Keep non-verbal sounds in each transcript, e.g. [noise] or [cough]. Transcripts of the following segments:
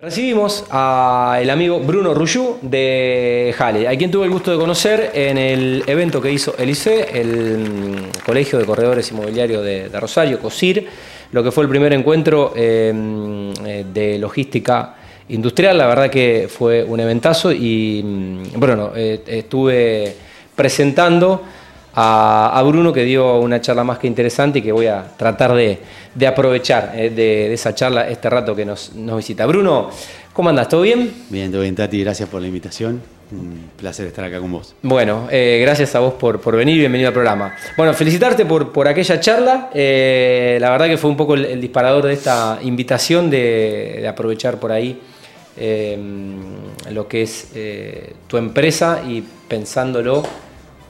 Recibimos al amigo Bruno Ruyú de Jale, a quien tuve el gusto de conocer en el evento que hizo el ICE, el mm, Colegio de Corredores Inmobiliarios de, Rosario, COSIR, lo que fue el primer encuentro eh, mm, de logística industrial. La verdad que fue un eventazo y, mm, bueno, eh, estuve presentando a, a Bruno que dio una charla más que interesante y que voy a tratar de, de aprovechar eh, de, de esa charla este rato que nos, nos visita. Bruno, ¿cómo andas? ¿Todo bien? Bien, todo bien, Tati. Gracias por la invitación. Un placer estar acá con vos. Bueno, eh, gracias a vos por, por venir y bienvenido al programa. Bueno, felicitarte por, por aquella charla. Eh, la verdad que fue un poco el, el disparador de esta invitación de, de aprovechar por ahí eh, lo que es tu empresa y pensándolo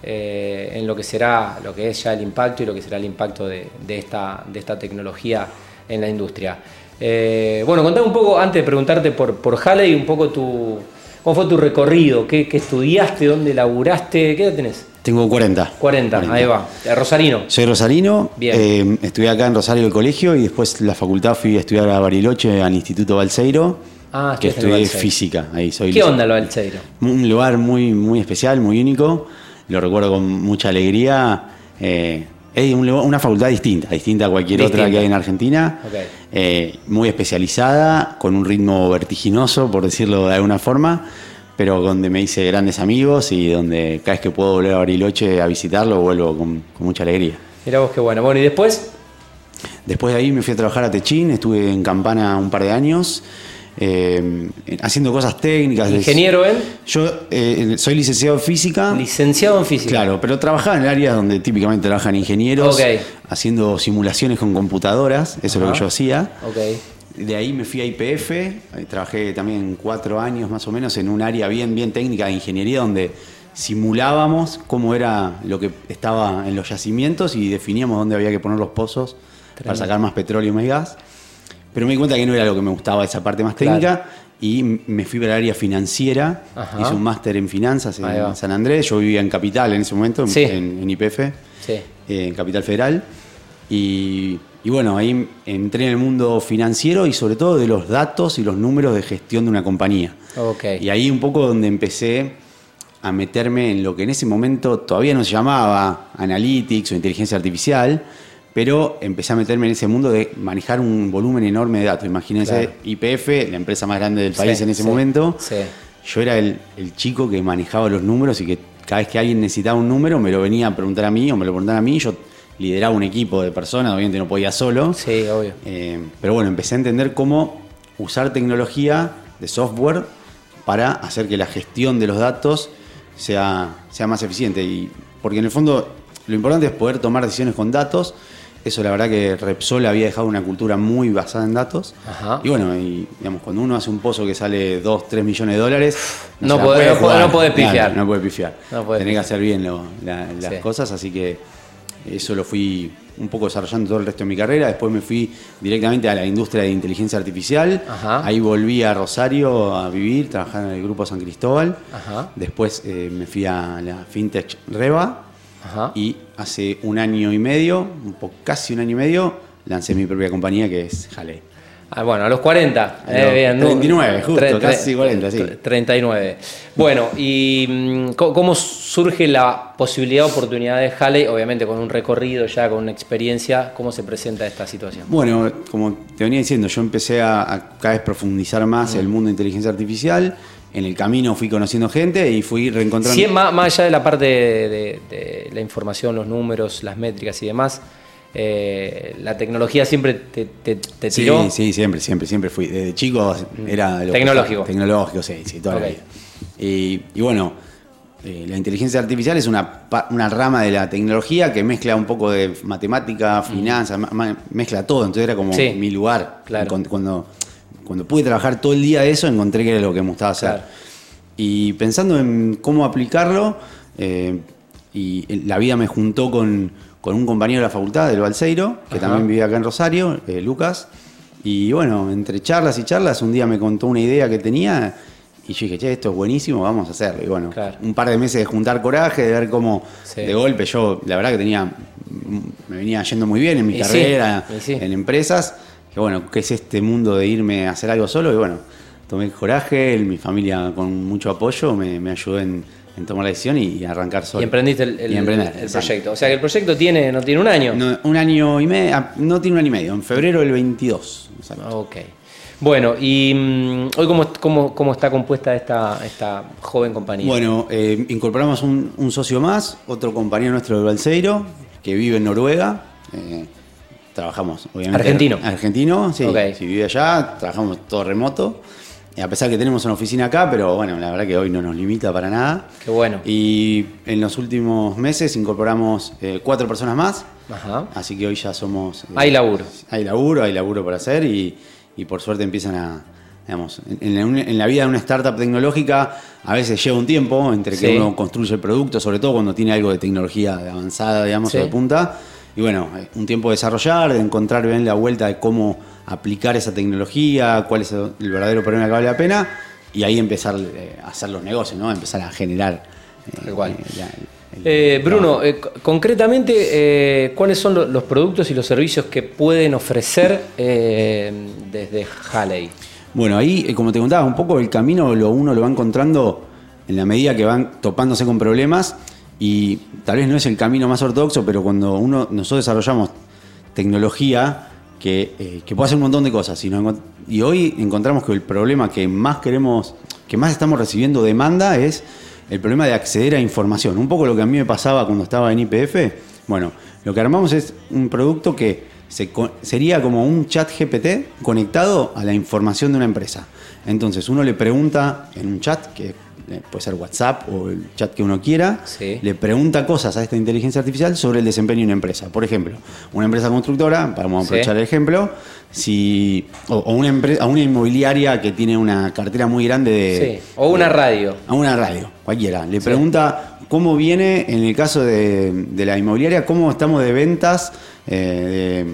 eh, en lo que será, lo que es ya el impacto y lo que será el impacto de, de esta, de esta tecnología en la industria. Eh, bueno, contame un poco, antes de preguntarte por, por Halley, un poco tu, cómo fue tu recorrido, qué, qué estudiaste, dónde laburaste, ¿qué edad tenés? Tengo 40. 40, ahí va. Rosarino. Soy rosarino. Bien. eh, estudié acá en Rosario el colegio y después la facultad fui a estudiar a Bariloche al Instituto Balseiro. Ah, que estudié Balseiro. física. Ahí soy ¿Qué onda lo del Cheiro? Un lugar muy, muy especial, muy único. Lo recuerdo con mucha alegría. Eh, es un una facultad distinta, distinta a cualquier otra que hay en Argentina. Eh, muy especializada, con un ritmo vertiginoso, por decirlo de alguna forma, pero donde me hice grandes amigos y donde cada vez que puedo volver a Bariloche a visitarlo, vuelvo con, con mucha alegría. Mirá vos qué bueno. Bueno, y después, Después de ahí me fui a trabajar a Techín, estuve en Campana un par de años, eh, haciendo cosas técnicas. ingeniero en, Yo eh, soy licenciado en física. licenciado en física. Claro, pero trabajaba en el área donde típicamente trabajan ingenieros, Ok. haciendo simulaciones con computadoras, eso es lo que yo hacía. Ok. De ahí me fui a IPF, trabajé también cuatro años más o menos en un área bien, bien técnica de ingeniería donde simulábamos cómo era lo que estaba en los yacimientos y definíamos dónde había que poner los pozos para sacar más petróleo y más gas. Pero me di cuenta que no era lo que me gustaba esa parte más Claro. técnica y m- me fui para el área financiera, Ajá. hice un máster en finanzas en San Andrés, yo vivía en Capital en ese momento, en- Sí. en, IPF Sí. eh, en Capital Federal. Y, y bueno, ahí entré en el mundo financiero y sobre todo de los datos y los números de gestión de una compañía. Ok. Y ahí un poco donde empecé a meterme en lo que en ese momento todavía no se llamaba analytics o inteligencia artificial, pero empecé a meterme en ese mundo de manejar un volumen enorme de datos. Imagínense Claro. IPF, la empresa más grande del país Sí, en ese sí, momento. sí. Yo era el, el chico que manejaba los números y que cada vez que alguien necesitaba un número me lo venía a preguntar a mí o me lo preguntaban a mí. Yo lideraba un equipo de personas, obviamente no podía solo. Sí, obvio. Eh, pero bueno, empecé a entender cómo usar tecnología de software para hacer que la gestión de los datos sea, sea más eficiente. Y, porque en el fondo lo importante es poder tomar decisiones con datos. Eso la verdad que Repsol había dejado una cultura muy basada en datos. Ajá. Y bueno, y, digamos, cuando uno hace un pozo que sale 2, 3 millones de dólares, No puede no podés- jugar. no pifiar. no puede pifiar. No Tenés que hacer bien lo- la- las Sí. cosas, así que eso lo fui un poco desarrollando todo el resto de mi carrera. Después me fui directamente a la industria de inteligencia artificial. Ajá. Ahí volví a Rosario a vivir, trabajar en el grupo San Cristóbal. Ajá. Después eh, me fui a la FinTech Reba. Ajá. Y hace un año y medio, un poco, casi un año y medio, lancé mi propia compañía que es Jalei. Ah, bueno, a los 40. A los 39, justo, Tre- tre- casi 40, sí. tre- 39. Bueno, ¿y mm, cómo surge la posibilidad, oportunidad de Halley? Obviamente con un recorrido ya, con una experiencia, ¿cómo se presenta esta situación? Bueno, como te venía diciendo, yo empecé a, a cada vez profundizar más Mm. el mundo de inteligencia artificial. En el camino fui conociendo gente y fui reencontrando. Sí, más, más allá de la parte de, de- de la información, los números, las métricas y demás, eh, la tecnología siempre te, te- te Sí, tiró. sí, siempre, siempre, siempre fui. Desde chico era lo que- Tecnológico. tecnológico, sí, sí, toda la vida. Y, y bueno, eh, la inteligencia artificial es una, una rama de la tecnología que mezcla un poco de matemática, finanzas, ma- ma- mezcla todo. Entonces era como Sí, mi lugar. claro. Cuando, cuando, pude trabajar todo el día de eso, encontré que era lo que me gustaba hacer. Claro. Y pensando en cómo aplicarlo, eh, y la vida me juntó con, con un compañero de la facultad, del Balseiro, que Ajá. también vivía acá en Rosario, eh, Lucas. Y bueno, entre charlas y charlas, un día me contó una idea que tenía y yo dije, che, esto es buenísimo, vamos a hacerlo. Y bueno, Claro. un par de meses de juntar coraje, de ver cómo Sí. de golpe yo, la verdad que tenía, me venía yendo muy bien en mi Y sí, carrera, y sí. en empresas. Que bueno, ¿qué es este mundo de irme a hacer algo solo? Y bueno, tomé coraje, el- mi familia con mucho apoyo me, me ayudó en, en tomar la decisión y, y arrancar solo. Y emprendiste el, el- Y emprender, el exacto. proyecto. O sea que el proyecto tiene, no tiene un año. No, un año y medio, ah, no tiene un año y medio, en febrero del 22. exacto. Ok. Bueno, y mm, hoy cómo, cómo, cómo está compuesta esta, esta joven compañía. Bueno, eh, incorporamos un, un socio más, otro compañero nuestro de Balseiro, que vive en Noruega. eh, trabajamos, obviamente. Argentino. Argentino, sí. Ok. Si vive allá, trabajamos todo remoto. Y a pesar que tenemos una oficina acá, pero bueno, la verdad que hoy no nos limita para nada. Qué bueno. Y en los últimos meses incorporamos eh, cuatro personas más. Ajá. Así que hoy ya somos. eh, Hay laburo. Hay laburo, hay laburo por hacer y, y por suerte empiezan a. Digamos, en, la vida de una startup tecnológica a veces lleva un tiempo entre que Sí. uno construye el producto, sobre todo cuando tiene algo de tecnología avanzada, digamos, Sí. o de punta. Y bueno, eh, un tiempo de desarrollar, de encontrar bien la vuelta de cómo aplicar esa tecnología, cuál es el verdadero problema que vale la pena, y ahí empezar eh, a hacer los negocios, ¿no? Empezar a generar. eh, Tal cual. el- Bruno, co- concretamente, ¿cuáles son lo- los productos y los servicios que pueden ofrecer desde Halley? Bueno, ahí, como te contaba, un poco el camino lo uno lo va encontrando en la medida que van topándose con problemas y tal vez no es el camino más ortodoxo, pero cuando uno nosotros desarrollamos tecnología que, eh, que puede hacer un montón de cosas y, hoy encontramos que el problema que más queremos, que más estamos recibiendo demanda es el problema de acceder a información. Un poco lo que a mí me pasaba cuando estaba en IPF. Bueno, lo que armamos es un producto que sería como un chat GPT conectado a la información de una empresa. Entonces uno le pregunta en un chat, que puede ser WhatsApp o el chat que uno quiera, Sí. le pregunta cosas a esta inteligencia artificial sobre el desempeño de una empresa. Por ejemplo, una empresa constructora, vamos a Sí. aprovechar el ejemplo, si, o, o una, empre- a una inmobiliaria que tiene una cartera muy grande de, Sí. O una radio. a una radio, cualquiera. Le pregunta cómo viene, en el caso de, de la inmobiliaria, cómo estamos de ventas, eh,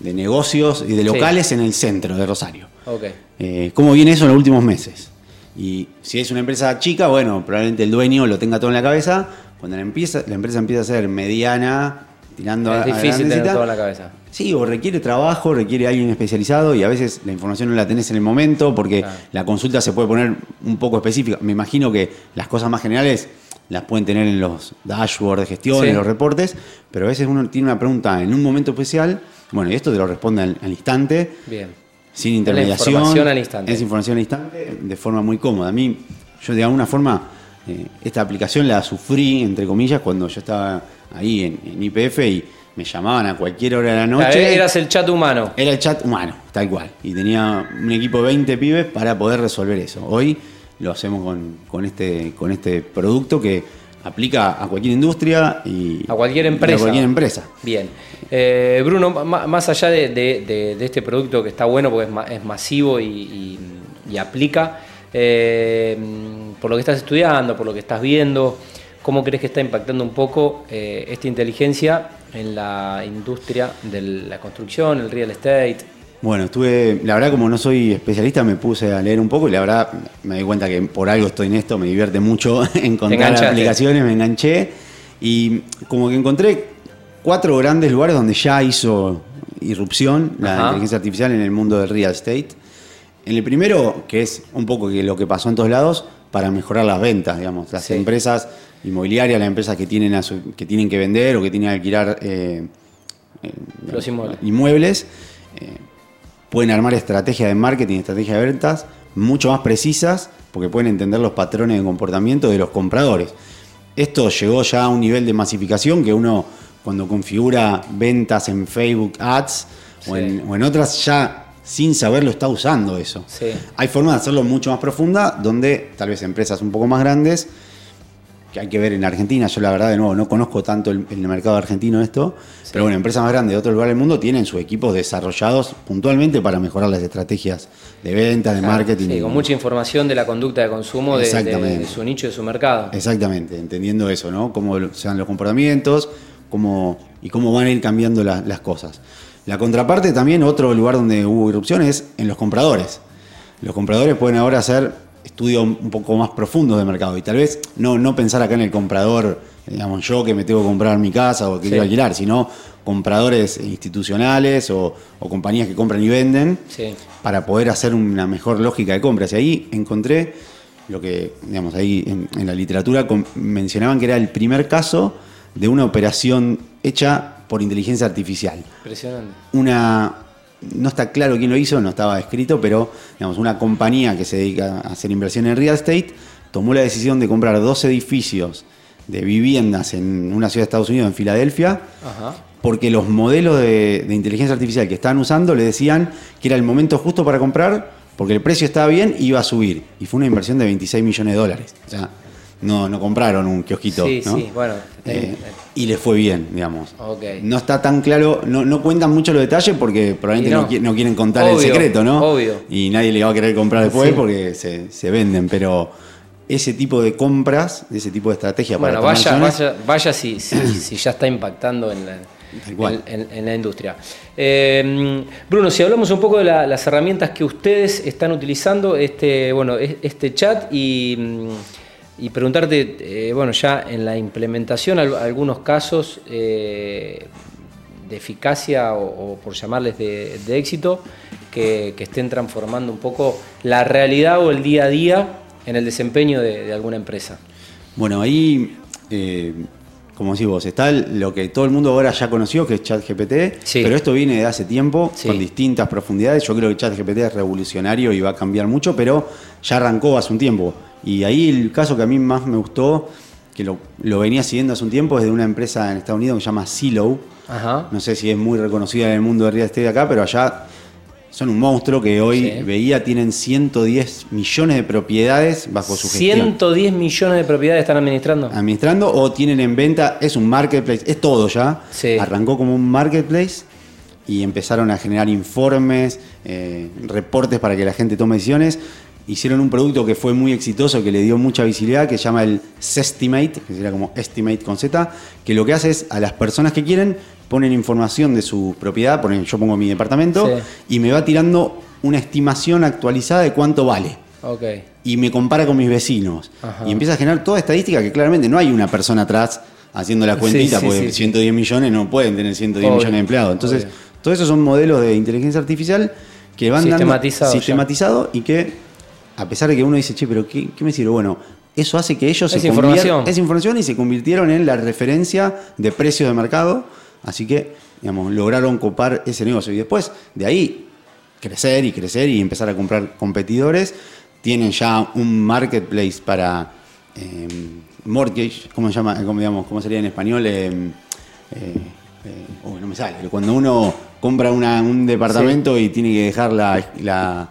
de, de negocios y de locales en el centro de Rosario. Ok. Eh, ¿Cómo viene eso en los últimos meses? Y si es una empresa chica, bueno, probablemente el dueño lo tenga todo en la cabeza. Cuando la, empieza, la empresa empieza a ser mediana, tirando a, Es a difícil tener todo en la cabeza. Sí, o requiere trabajo, requiere alguien especializado y a veces la información no la tenés en el momento porque Claro. la consulta se puede poner un poco específica. Me imagino que las cosas más generales las pueden tener en los dashboards de gestión, Sí. en los reportes, pero a veces uno tiene una pregunta en un momento especial, bueno, y esto te lo responde al, al instante, Bien. Sin intermediación. información al instante. Es información al instante, de forma muy cómoda. A mí, yo de alguna forma, eh, esta aplicación la sufrí, entre comillas, cuando yo estaba ahí en, IPF y me llamaban a cualquier hora de la Claro, noche. eras el chat humano. Era el chat humano, tal cual. Y tenía un equipo de 20 pibes para poder resolver eso. Hoy lo hacemos con, con este, con este producto que aplica a cualquier industria y A cualquier empresa. A cualquier empresa. Bien. Eh, Bruno, más allá de, de- de- de este producto que está bueno porque es, ma- es masivo y, y- y aplica, eh, por lo que estás estudiando, por lo que estás viendo, ¿cómo crees que está impactando un poco eh, esta inteligencia en la industria de la construcción, el real estate? Bueno, estuve, la verdad como no soy especialista me puse a leer un poco y la verdad me di cuenta que por algo estoy en esto, me divierte mucho [laughs] encontrar aplicaciones, me enganché y como que encontré cuatro grandes lugares donde ya hizo irrupción la Ajá. inteligencia artificial en el mundo del real estate. En el primero, que es un poco lo que pasó en todos lados, para mejorar las ventas, digamos, las Sí. empresas inmobiliarias, las empresas que tienen, a su- que tienen que vender o que tienen que alquilar eh, eh, Los inmuebles. inmuebles, pueden armar estrategias de marketing, estrategias de ventas mucho más precisas porque pueden entender los patrones de comportamiento de los compradores. Esto llegó ya a un nivel de masificación que uno cuando configura ventas en Facebook Ads o, en, o en otras ya sin saberlo está usando eso. Sí. Hay formas de hacerlo mucho más profunda donde tal vez empresas un poco más grandes que hay que ver en Argentina. Yo la verdad de nuevo no conozco tanto el, el mercado argentino esto, pero bueno, empresas más grandes de otro lugar del mundo tienen sus equipos desarrollados puntualmente para mejorar las estrategias de venta, de marketing. Sí, y- con mucha información de la conducta de consumo de, de- Exactamente. de su nicho, de su mercado. Exactamente, entendiendo eso, ¿no? Cómo sean los comportamientos cómo, y cómo van a ir cambiando la- las cosas. La contraparte también, otro lugar donde hubo irrupción es en los compradores. Los compradores pueden ahora hacer estudios un poco más profundos de mercado y tal vez no, no pensar acá en el comprador digamos, yo que me tengo que comprar mi casa o que Sí. quiero alquilar, sino compradores institucionales o, o compañías que compran y venden Sí. para poder hacer una mejor lógica de compras. Y ahí encontré lo que, digamos, ahí en, en la literatura mencionaban que era el primer caso de una operación hecha por inteligencia artificial Impresionante. una no está claro quién lo hizo, no estaba escrito, pero digamos, una compañía que se dedica a hacer inversión en real estate tomó la decisión de comprar dos edificios de viviendas en una ciudad de Estados Unidos, en Filadelfia, Ajá. porque los modelos de, de inteligencia artificial que estaban usando le decían que era el momento justo para comprar, porque el precio estaba bien y iba a subir. Y fue una inversión de 26 millones de dólares. O sea, no, no compraron un kiosquito. Sí, ¿no? sí, bueno. Eh, y les fue bien, digamos. No está tan claro, no, no cuentan mucho los detalles porque probablemente no. no. qui- no quieren contar el secreto, ¿no? obvio. Y nadie le va a querer comprar después Sí. porque se, se venden, pero ese tipo de compras, ese tipo de estrategia Bueno, para vaya, vaya, vaya si, si, [clears throat] si ya está impactando en la, en- en- en la industria. Eh, Bruno, si hablamos un poco de la- las herramientas que ustedes están utilizando, este, bueno, es- este chat y, mm, y preguntarte, eh, bueno, ya en la implementación, al- algunos casos eh, de eficacia o, o por llamarles de, de éxito, que, que estén transformando un poco la realidad o el día a día en el desempeño de, de alguna empresa. Bueno, ahí, eh, como decís vos, está lo que todo el mundo ahora ya conoció, que es ChatGPT, Sí. pero esto viene de hace tiempo, Sí. con distintas profundidades. Yo creo que ChatGPT es revolucionario y va a cambiar mucho, pero ya arrancó hace un tiempo. Y ahí el caso que a mí más me gustó, que lo, lo venía siguiendo hace un tiempo, es de una empresa en Estados Unidos que se llama Silo. Ajá. No sé si es muy reconocida en el mundo de real estate acá, pero allá son un monstruo que hoy Sí. veía tienen 110 millones de propiedades bajo su gestión 110 millones de propiedades están administrando. administrando o tienen en venta, es un marketplace, es todo ya. Sí. Arrancó como un marketplace y empezaron a generar informes, eh, reportes para que la gente tome decisiones. Hicieron un producto que fue muy exitoso, que le dio mucha visibilidad, que se llama el Sestimate, que sería como Estimate con Z, que lo que hace es a las personas que quieren ponen información de su propiedad, ponen, yo pongo mi departamento Sí. y me va tirando una estimación actualizada de cuánto vale Ok. y me compara con mis vecinos. Ajá. Y empieza a generar toda estadística que claramente no hay una persona atrás haciendo la cuentita, sí, porque sí, sí. 110 millones no pueden tener 110 Obvio, millones de empleados. Entonces, obvio. todos esos son modelos de inteligencia artificial que van Sistematizado dando ya. sistematizado y que, a pesar de que uno dice, che, pero ¿qué, qué me sirve? Bueno, eso hace que ellos Es se información. es información y se convirtieron en la referencia de precios de mercado. Así que, digamos, lograron copar ese negocio. Y después, de ahí, crecer y crecer y empezar a comprar competidores. Tienen ya un marketplace para eh, mortgage, ¿cómo se llama? ¿Cómo, digamos, ¿Cómo sería en español? Eh, eh, eh, no me sale. Cuando uno compra una- un departamento y tiene que dejar la, la-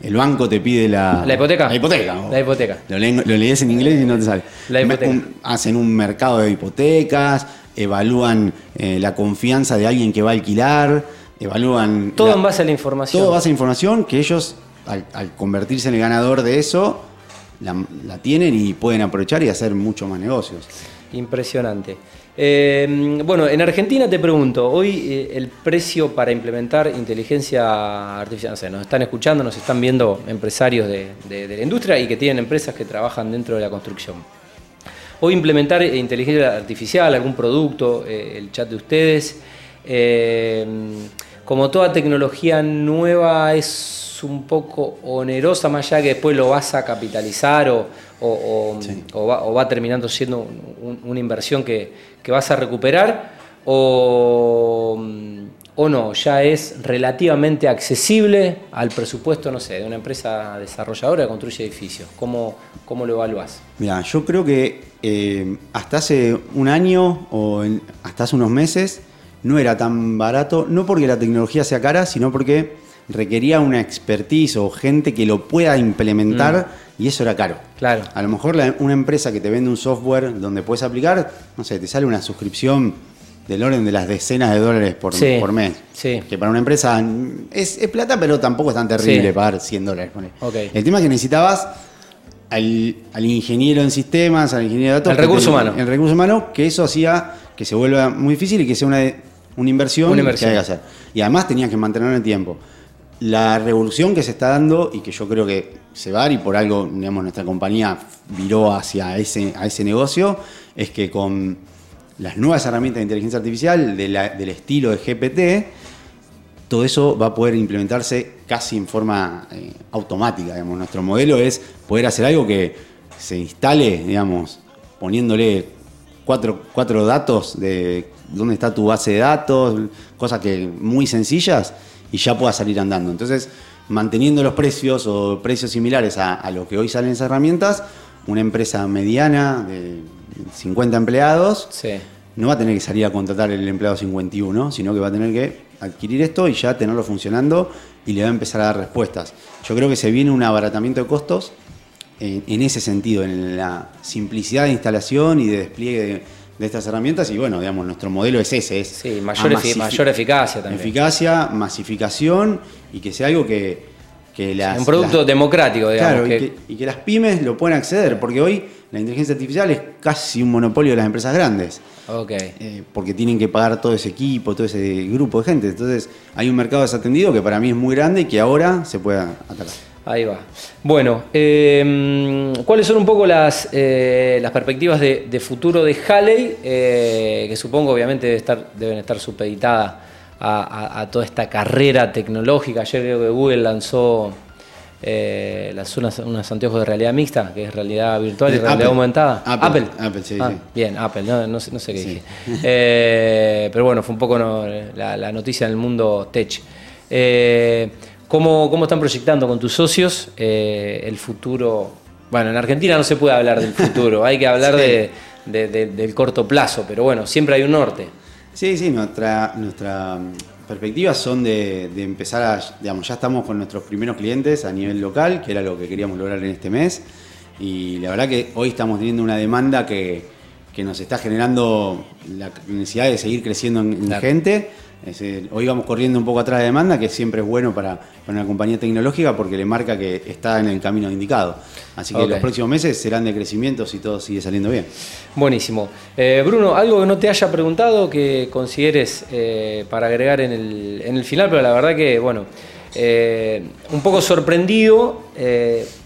el banco te pide la, La hipoteca. La hipoteca. La hipoteca. Lo, lees en inglés y no te sale. La hipoteca. Un- hacen un mercado de hipotecas, evalúan eh, la confianza de alguien que va a alquilar, evalúan... Todo la- en base a la información. todo base a información que ellos, al, al convertirse en el ganador de eso, la, la tienen y pueden aprovechar y hacer mucho más negocios. Impresionante. Eh, bueno, en Argentina te pregunto, hoy eh, el precio para implementar inteligencia artificial, sé, nos están escuchando, nos están viendo empresarios de, la industria y que tienen empresas que trabajan dentro de la construcción. Hoy implementar eh, inteligencia artificial, algún producto, eh, el chat de ustedes, eh, como toda tecnología nueva es un poco onerosa, más allá que después lo vas a capitalizar o, o- o- Sí. o va, terminando siendo un- una inversión que, que vas a recuperar, o, o no, ya es relativamente accesible al presupuesto, no sé, de una empresa desarrolladora que construye edificios. ¿Cómo, cómo lo evaluás? Mira, yo creo que eh, hasta hace un año o en- hasta hace unos meses no era tan barato, no porque la tecnología sea cara, sino porque requería una expertise o gente que lo pueda implementar y eso era caro. Claro. A lo mejor la- una empresa que te vende un software donde puedes aplicar, no sé, te sale una suscripción del orden de las decenas de dólares por, Sí, por mes. sí. Que para una empresa mm, es, es plata, pero tampoco es tan terrible Sí. pagar 100 dólares. ponele. Ok. El tema es que necesitabas al, al ingeniero en sistemas, al ingeniero de datos. El recurso te- humano. El recurso humano, que eso hacía que se vuelva muy difícil y que sea una, una inversión, Una inversión. que hay que hacer. Y además tenías que mantenerlo en el tiempo. La revolución que se está dando y que yo creo que cebar y por algo, digamos, nuestra compañía viró hacia ese, a ese negocio, es que con las nuevas herramientas de inteligencia artificial del estilo de GPT, todo eso va a poder implementarse casi en forma eh, automática. Digamos. Nuestro modelo es poder hacer algo que se instale, digamos, poniéndole cuatro, cuatro datos de dónde está tu base de datos, cosas que muy sencillas, y ya pueda salir andando. Entonces, manteniendo los precios o precios similares a, a lo que hoy salen esas herramientas, una empresa mediana de 50 empleados no va a tener que salir a contratar el empleado 51, sino que va a tener que adquirir esto y ya tenerlo funcionando y le va a empezar a dar respuestas. Yo creo que se viene un abaratamiento de costos en, ese sentido, en la simplicidad de instalación y de despliegue de, estas herramientas y bueno, digamos, nuestro modelo es ese, es sí, mayor, mayor eficacia también. Eficacia, masificación y que sea algo que, que las... Un producto democrático, digamos. Claro, y que las pymes lo puedan acceder, porque hoy la inteligencia artificial es casi un monopolio de las empresas grandes. Eh, porque tienen que pagar todo ese equipo, todo ese grupo de gente. Entonces, hay un mercado desatendido que para mí es muy grande y que ahora se puede atacar. Ahí va. Bueno, em, ¿cuáles son un poco las, eh, las perspectivas de, futuro de Halley? Eh, que supongo, obviamente, estar, deben estar supeditadas a, a, toda esta carrera tecnológica. Ayer creo que Google lanzó eh, las, unas, unos anteojos de realidad mixta, que es realidad virtual y realidad aumentada. Apple. Apple, sí, ah, Bien, Apple, no, sé, qué dije. Pero bueno, fue un poco la, noticia en el mundo tech. Eh, ¿cómo, ¿cómo, están proyectando con tus socios el futuro? Bueno, en Argentina no se puede hablar del futuro, hay que hablar de, del corto plazo, pero bueno, siempre hay un norte. Sí, sí, nuestra, nuestra perspectivas son de, empezar a, digamos, ya estamos con nuestros primeros clientes a nivel local, que era lo que queríamos lograr en este mes. Y la verdad que hoy estamos teniendo una demanda que, nos está generando la necesidad de seguir creciendo en, gente hoy vamos corriendo un poco atrás de demanda, que siempre es bueno para, una compañía tecnológica porque le marca que está en el camino indicado. Así que los próximos meses serán de crecimiento si todo sigue saliendo bien. Buenísimo. Eh, Bruno, algo que no te haya preguntado que consideres eh, para agregar en el, en el, final, pero la verdad que, bueno, eh, un poco sorprendido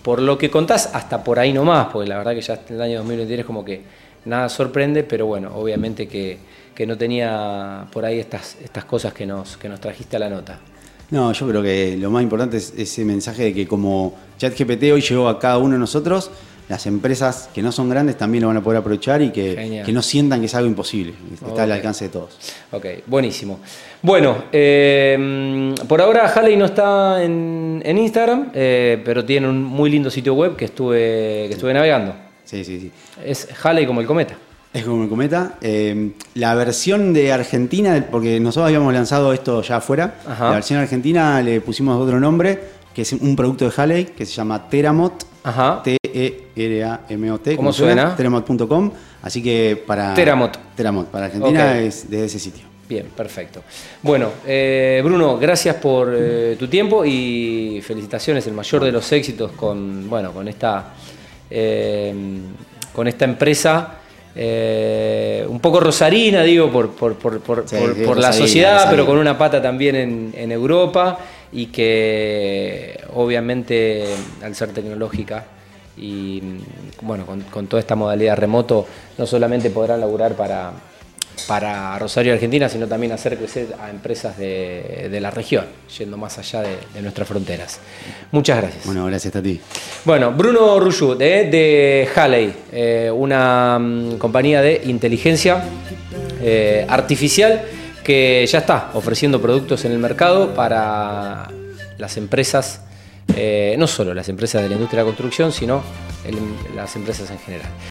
por lo que contás, hasta por ahí nomás, porque la verdad que ya en el año 2023 como que nada sorprende, pero bueno, obviamente que que no tenía por ahí estas, estas cosas que nos, que nos trajiste a la nota. No, yo creo que lo más importante es ese mensaje de que como ChatGPT hoy llegó a cada uno de nosotros, las empresas que no son grandes también lo van a poder aprovechar y que, que no sientan que es algo imposible, está al alcance de todos. Ok, buenísimo. Bueno, eh, por ahora Halley no está en, Instagram, eh, pero tiene un muy lindo sitio web que estuve, que estuve navegando. Sí, sí, sí. Es Halley como el cometa. Es como el cometa. Eh, la versión de Argentina, porque nosotros habíamos lanzado esto ya afuera, la versión argentina le pusimos otro nombre, que es un producto de Halley, que se llama Teramot. T-E-R-A-M-O-T. ¿Cómo suena? Teramot.com. Así que para. Teramot. Teramot. Para Argentina es desde ese sitio. Bien, perfecto. Bueno, eh, Bruno, gracias por eh, tu tiempo y felicitaciones, el mayor de los éxitos con, bueno, con esta, con esta empresa eh, un poco rosarina, digo, por, por, la sociedad, pero con una pata también en, Europa y que obviamente al ser tecnológica y bueno, con, con toda esta modalidad remoto, no solamente podrán laburar para, para Rosario Argentina, sino también hacer crecer a empresas de, la región, yendo más allá de, nuestras fronteras. Muchas gracias. Bueno, gracias a ti. Bueno, Bruno Ruyu, de, de Halley, eh, una mm, compañía de inteligencia eh, artificial que ya está ofreciendo productos en el mercado para las empresas, eh, no solo las empresas de la industria de la construcción, sino las empresas en general.